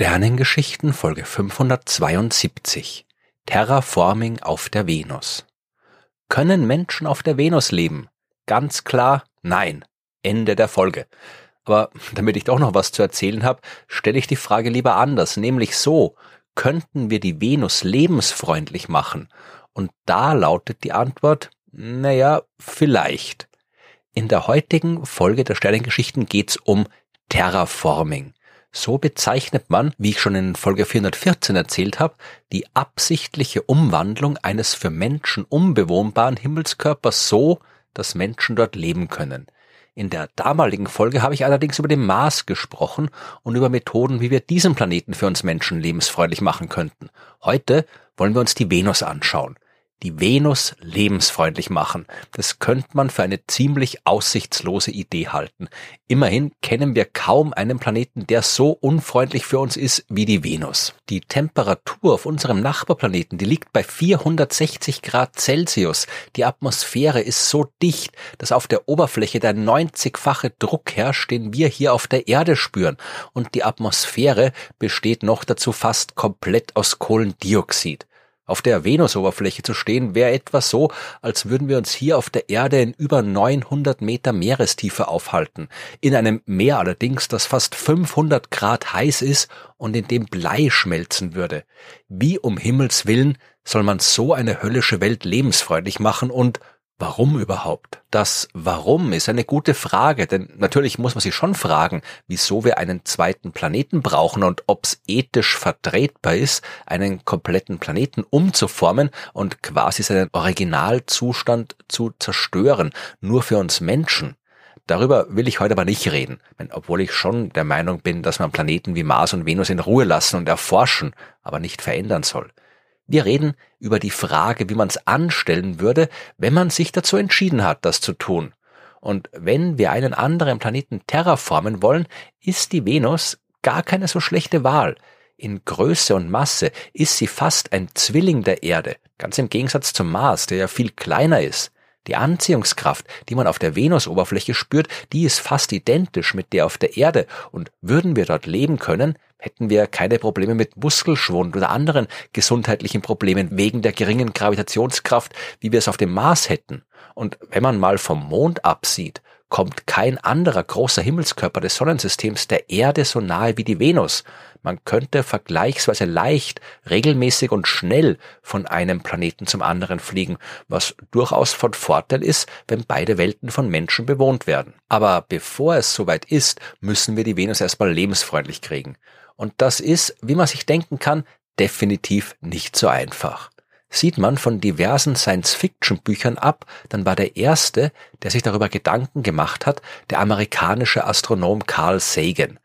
Sternengeschichten Folge 572 Terraforming auf der Venus. Können Menschen auf der Venus leben? Ganz klar, nein. Ende der Folge. Aber damit ich doch noch was zu erzählen habe, stelle ich die Frage lieber anders, nämlich so, könnten wir die Venus lebensfreundlich machen? Und da lautet die Antwort, naja, vielleicht. In der heutigen Folge der Sternengeschichten geht's um Terraforming. So bezeichnet man, wie ich schon in Folge 414 erzählt habe, die absichtliche Umwandlung eines für Menschen unbewohnbaren Himmelskörpers so, dass Menschen dort leben können. In der damaligen Folge habe ich allerdings über den Mars gesprochen und über Methoden, wie wir diesen Planeten für uns Menschen lebensfreundlich machen könnten. Heute wollen wir uns die Venus anschauen die Venus lebensfreundlich machen. Das könnte man für eine ziemlich aussichtslose Idee halten. Immerhin kennen wir kaum einen Planeten, der so unfreundlich für uns ist wie die Venus. Die Temperatur auf unserem Nachbarplaneten, die liegt bei 460 Grad Celsius. Die Atmosphäre ist so dicht, dass auf der Oberfläche der 90-fache Druck herrscht, den wir hier auf der Erde spüren. Und die Atmosphäre besteht noch dazu fast komplett aus Kohlendioxid. Auf der Venusoberfläche zu stehen wäre etwas so, als würden wir uns hier auf der Erde in über 900 Meter Meerestiefe aufhalten. In einem Meer allerdings, das fast 500 Grad heiß ist und in dem Blei schmelzen würde. Wie um Himmels willen soll man so eine höllische Welt lebensfreundlich machen und Warum überhaupt? Das Warum ist eine gute Frage, denn natürlich muss man sich schon fragen, wieso wir einen zweiten Planeten brauchen und ob es ethisch vertretbar ist, einen kompletten Planeten umzuformen und quasi seinen Originalzustand zu zerstören, nur für uns Menschen. Darüber will ich heute aber nicht reden, obwohl ich schon der Meinung bin, dass man Planeten wie Mars und Venus in Ruhe lassen und erforschen, aber nicht verändern soll. Wir reden über die Frage, wie man es anstellen würde, wenn man sich dazu entschieden hat, das zu tun. Und wenn wir einen anderen Planeten terraformen wollen, ist die Venus gar keine so schlechte Wahl. In Größe und Masse ist sie fast ein Zwilling der Erde, ganz im Gegensatz zum Mars, der ja viel kleiner ist. Die Anziehungskraft, die man auf der Venusoberfläche spürt, die ist fast identisch mit der auf der Erde, und würden wir dort leben können, hätten wir keine Probleme mit Muskelschwund oder anderen gesundheitlichen Problemen wegen der geringen Gravitationskraft, wie wir es auf dem Mars hätten. Und wenn man mal vom Mond absieht, kommt kein anderer großer Himmelskörper des Sonnensystems der Erde so nahe wie die Venus. Man könnte vergleichsweise leicht, regelmäßig und schnell von einem Planeten zum anderen fliegen, was durchaus von Vorteil ist, wenn beide Welten von Menschen bewohnt werden. Aber bevor es soweit ist, müssen wir die Venus erstmal lebensfreundlich kriegen. Und das ist, wie man sich denken kann, definitiv nicht so einfach. Sieht man von diversen Science-Fiction-Büchern ab, dann war der erste, der sich darüber Gedanken gemacht hat, der amerikanische Astronom Carl Sagan.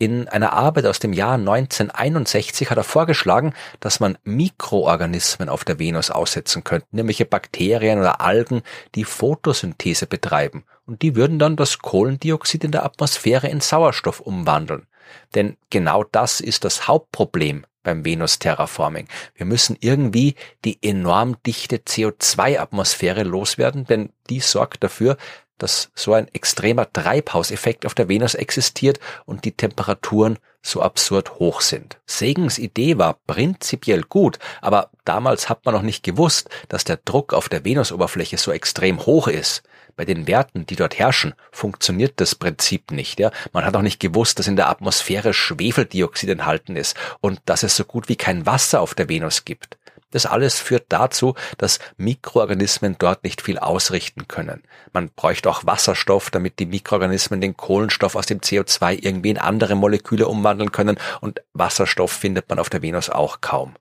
In einer Arbeit aus dem Jahr 1961 hat er vorgeschlagen, dass man Mikroorganismen auf der Venus aussetzen könnte, nämlich Bakterien oder Algen, die Photosynthese betreiben. Und die würden dann das Kohlendioxid in der Atmosphäre in Sauerstoff umwandeln. Denn genau das ist das Hauptproblem beim Venus-Terraforming. Wir müssen irgendwie die enorm dichte CO2-Atmosphäre loswerden, denn die sorgt dafür, dass so ein extremer Treibhauseffekt auf der Venus existiert und die Temperaturen so absurd hoch sind. Segens Idee war prinzipiell gut, aber damals hat man noch nicht gewusst, dass der Druck auf der Venusoberfläche so extrem hoch ist. Bei den Werten, die dort herrschen, funktioniert das Prinzip nicht. Ja? Man hat auch nicht gewusst, dass in der Atmosphäre Schwefeldioxid enthalten ist und dass es so gut wie kein Wasser auf der Venus gibt. Das alles führt dazu, dass Mikroorganismen dort nicht viel ausrichten können. Man bräuchte auch Wasserstoff, damit die Mikroorganismen den Kohlenstoff aus dem CO2 irgendwie in andere Moleküle umwandeln können und Wasserstoff findet man auf der Venus auch kaum.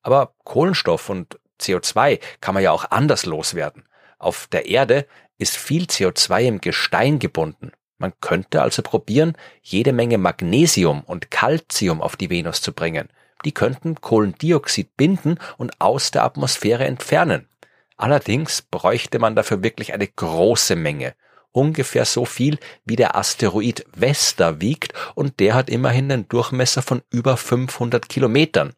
Aber Kohlenstoff und CO2 kann man ja auch anders loswerden. Auf der Erde ist viel CO2 im Gestein gebunden. Man könnte also probieren, jede Menge Magnesium und Calcium auf die Venus zu bringen die könnten Kohlendioxid binden und aus der Atmosphäre entfernen. Allerdings bräuchte man dafür wirklich eine große Menge. Ungefähr so viel wie der Asteroid Vesta wiegt und der hat immerhin einen Durchmesser von über 500 Kilometern.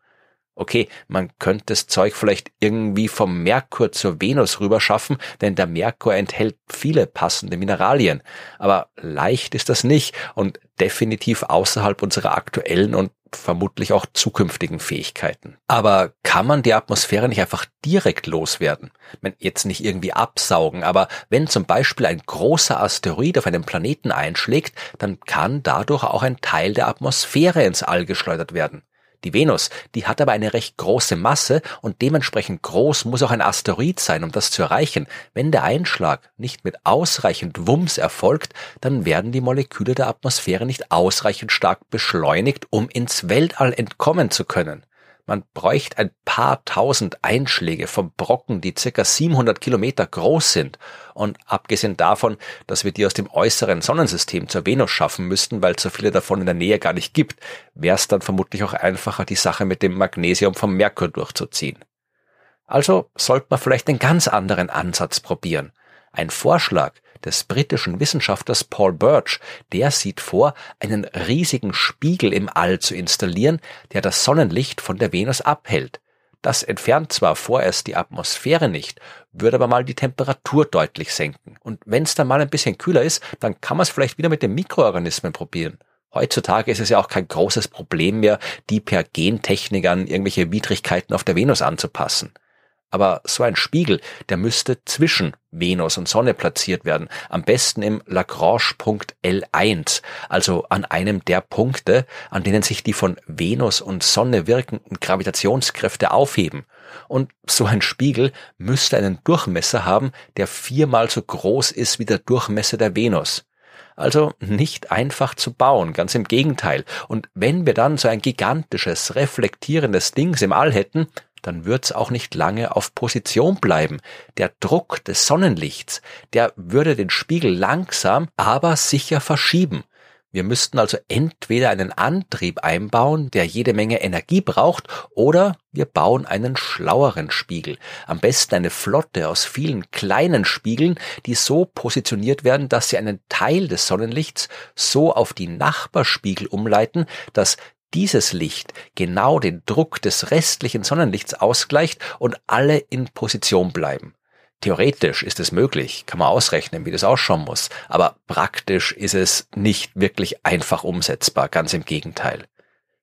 Okay, man könnte das Zeug vielleicht irgendwie vom Merkur zur Venus rüberschaffen, denn der Merkur enthält viele passende Mineralien. Aber leicht ist das nicht und definitiv außerhalb unserer aktuellen und vermutlich auch zukünftigen Fähigkeiten. Aber kann man die Atmosphäre nicht einfach direkt loswerden? Jetzt nicht irgendwie absaugen, aber wenn zum Beispiel ein großer Asteroid auf einem Planeten einschlägt, dann kann dadurch auch ein Teil der Atmosphäre ins All geschleudert werden. Die Venus, die hat aber eine recht große Masse und dementsprechend groß muss auch ein Asteroid sein, um das zu erreichen. Wenn der Einschlag nicht mit ausreichend Wumms erfolgt, dann werden die Moleküle der Atmosphäre nicht ausreichend stark beschleunigt, um ins Weltall entkommen zu können. Man bräuchte ein paar tausend Einschläge von Brocken, die circa 700 Kilometer groß sind. Und abgesehen davon, dass wir die aus dem äußeren Sonnensystem zur Venus schaffen müssten, weil es so viele davon in der Nähe gar nicht gibt, wäre es dann vermutlich auch einfacher, die Sache mit dem Magnesium vom Merkur durchzuziehen. Also sollte man vielleicht einen ganz anderen Ansatz probieren. Ein Vorschlag, des britischen Wissenschaftlers Paul Birch, der sieht vor, einen riesigen Spiegel im All zu installieren, der das Sonnenlicht von der Venus abhält. Das entfernt zwar vorerst die Atmosphäre nicht, würde aber mal die Temperatur deutlich senken. Und wenn es dann mal ein bisschen kühler ist, dann kann man es vielleicht wieder mit den Mikroorganismen probieren. Heutzutage ist es ja auch kein großes Problem mehr, die per Gentechnik an irgendwelche Widrigkeiten auf der Venus anzupassen. Aber so ein Spiegel, der müsste zwischen Venus und Sonne platziert werden. Am besten im Lagrange-Punkt L1, also an einem der Punkte, an denen sich die von Venus und Sonne wirkenden Gravitationskräfte aufheben. Und so ein Spiegel müsste einen Durchmesser haben, der viermal so groß ist wie der Durchmesser der Venus. Also nicht einfach zu bauen, ganz im Gegenteil. Und wenn wir dann so ein gigantisches, reflektierendes Dings im All hätten, dann wird's auch nicht lange auf Position bleiben. Der Druck des Sonnenlichts, der würde den Spiegel langsam, aber sicher verschieben. Wir müssten also entweder einen Antrieb einbauen, der jede Menge Energie braucht, oder wir bauen einen schlaueren Spiegel. Am besten eine Flotte aus vielen kleinen Spiegeln, die so positioniert werden, dass sie einen Teil des Sonnenlichts so auf die Nachbarspiegel umleiten, dass dieses Licht genau den Druck des restlichen Sonnenlichts ausgleicht und alle in Position bleiben. Theoretisch ist es möglich, kann man ausrechnen, wie das ausschauen muss, aber praktisch ist es nicht wirklich einfach umsetzbar, ganz im Gegenteil.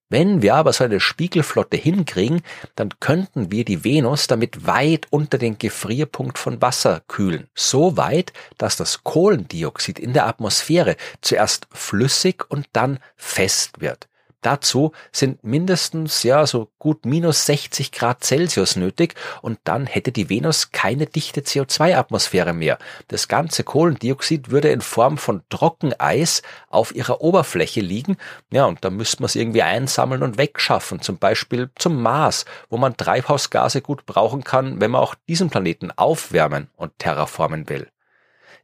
Wenn wir aber so eine Spiegelflotte hinkriegen, dann könnten wir die Venus damit weit unter den Gefrierpunkt von Wasser kühlen. So weit, dass das Kohlendioxid in der Atmosphäre zuerst flüssig und dann fest wird. Dazu sind mindestens ja so gut minus 60 Grad Celsius nötig und dann hätte die Venus keine dichte CO2-Atmosphäre mehr. Das ganze Kohlendioxid würde in Form von Trockeneis auf ihrer Oberfläche liegen. Ja, und da müsste man es irgendwie einsammeln und wegschaffen, zum Beispiel zum Mars, wo man Treibhausgase gut brauchen kann, wenn man auch diesen Planeten aufwärmen und terraformen will.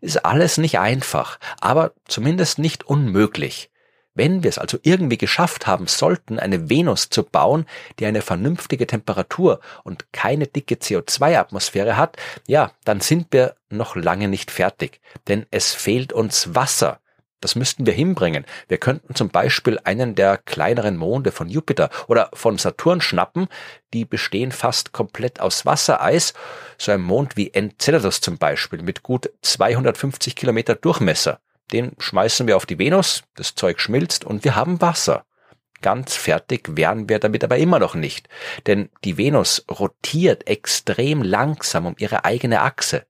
Ist alles nicht einfach, aber zumindest nicht unmöglich. Wenn wir es also irgendwie geschafft haben sollten, eine Venus zu bauen, die eine vernünftige Temperatur und keine dicke CO2-Atmosphäre hat, ja, dann sind wir noch lange nicht fertig. Denn es fehlt uns Wasser. Das müssten wir hinbringen. Wir könnten zum Beispiel einen der kleineren Monde von Jupiter oder von Saturn schnappen. Die bestehen fast komplett aus Wassereis. So ein Mond wie Enceladus zum Beispiel mit gut 250 Kilometer Durchmesser. Den schmeißen wir auf die Venus, das Zeug schmilzt und wir haben Wasser. Ganz fertig wären wir damit aber immer noch nicht, denn die Venus rotiert extrem langsam um ihre eigene Achse.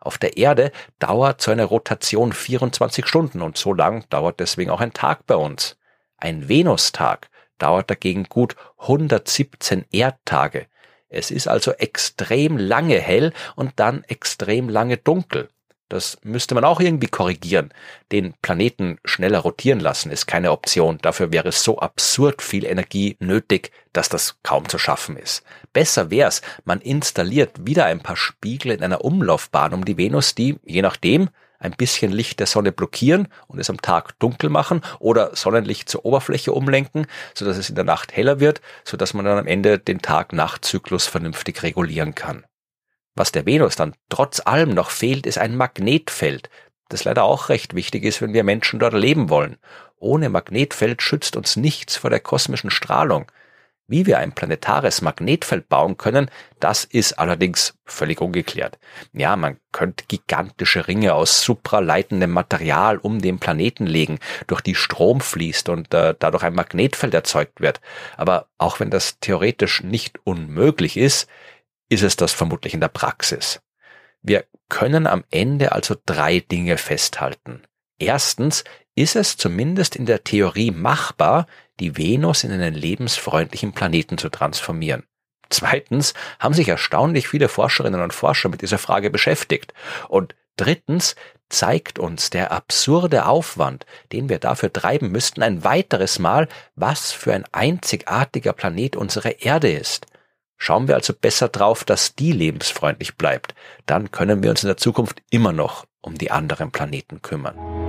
Auf der Erde dauert so eine Rotation 24 Stunden und so lang dauert deswegen auch ein Tag bei uns. Ein Venustag dauert dagegen gut 117 Erdtage. Es ist also extrem lange hell und dann extrem lange dunkel. Das müsste man auch irgendwie korrigieren. Den Planeten schneller rotieren lassen ist keine Option. Dafür wäre so absurd viel Energie nötig, dass das kaum zu schaffen ist. Besser wär's, man installiert wieder ein paar Spiegel in einer Umlaufbahn um die Venus, die, je nachdem, ein bisschen Licht der Sonne blockieren und es am Tag dunkel machen oder Sonnenlicht zur Oberfläche umlenken, so dass es in der Nacht heller wird, so dass man dann am Ende den Tag-Nacht-Zyklus vernünftig regulieren kann. Was der Venus dann trotz allem noch fehlt, ist ein Magnetfeld, das leider auch recht wichtig ist, wenn wir Menschen dort leben wollen. Ohne Magnetfeld schützt uns nichts vor der kosmischen Strahlung. Wie wir ein planetares Magnetfeld bauen können, das ist allerdings völlig ungeklärt. Ja, man könnte gigantische Ringe aus supraleitendem Material um den Planeten legen, durch die Strom fließt und äh, dadurch ein Magnetfeld erzeugt wird. Aber auch wenn das theoretisch nicht unmöglich ist, ist es das vermutlich in der Praxis. Wir können am Ende also drei Dinge festhalten. Erstens ist es zumindest in der Theorie machbar, die Venus in einen lebensfreundlichen Planeten zu transformieren. Zweitens haben sich erstaunlich viele Forscherinnen und Forscher mit dieser Frage beschäftigt. Und drittens zeigt uns der absurde Aufwand, den wir dafür treiben müssten, ein weiteres Mal, was für ein einzigartiger Planet unsere Erde ist. Schauen wir also besser drauf, dass die lebensfreundlich bleibt. Dann können wir uns in der Zukunft immer noch um die anderen Planeten kümmern.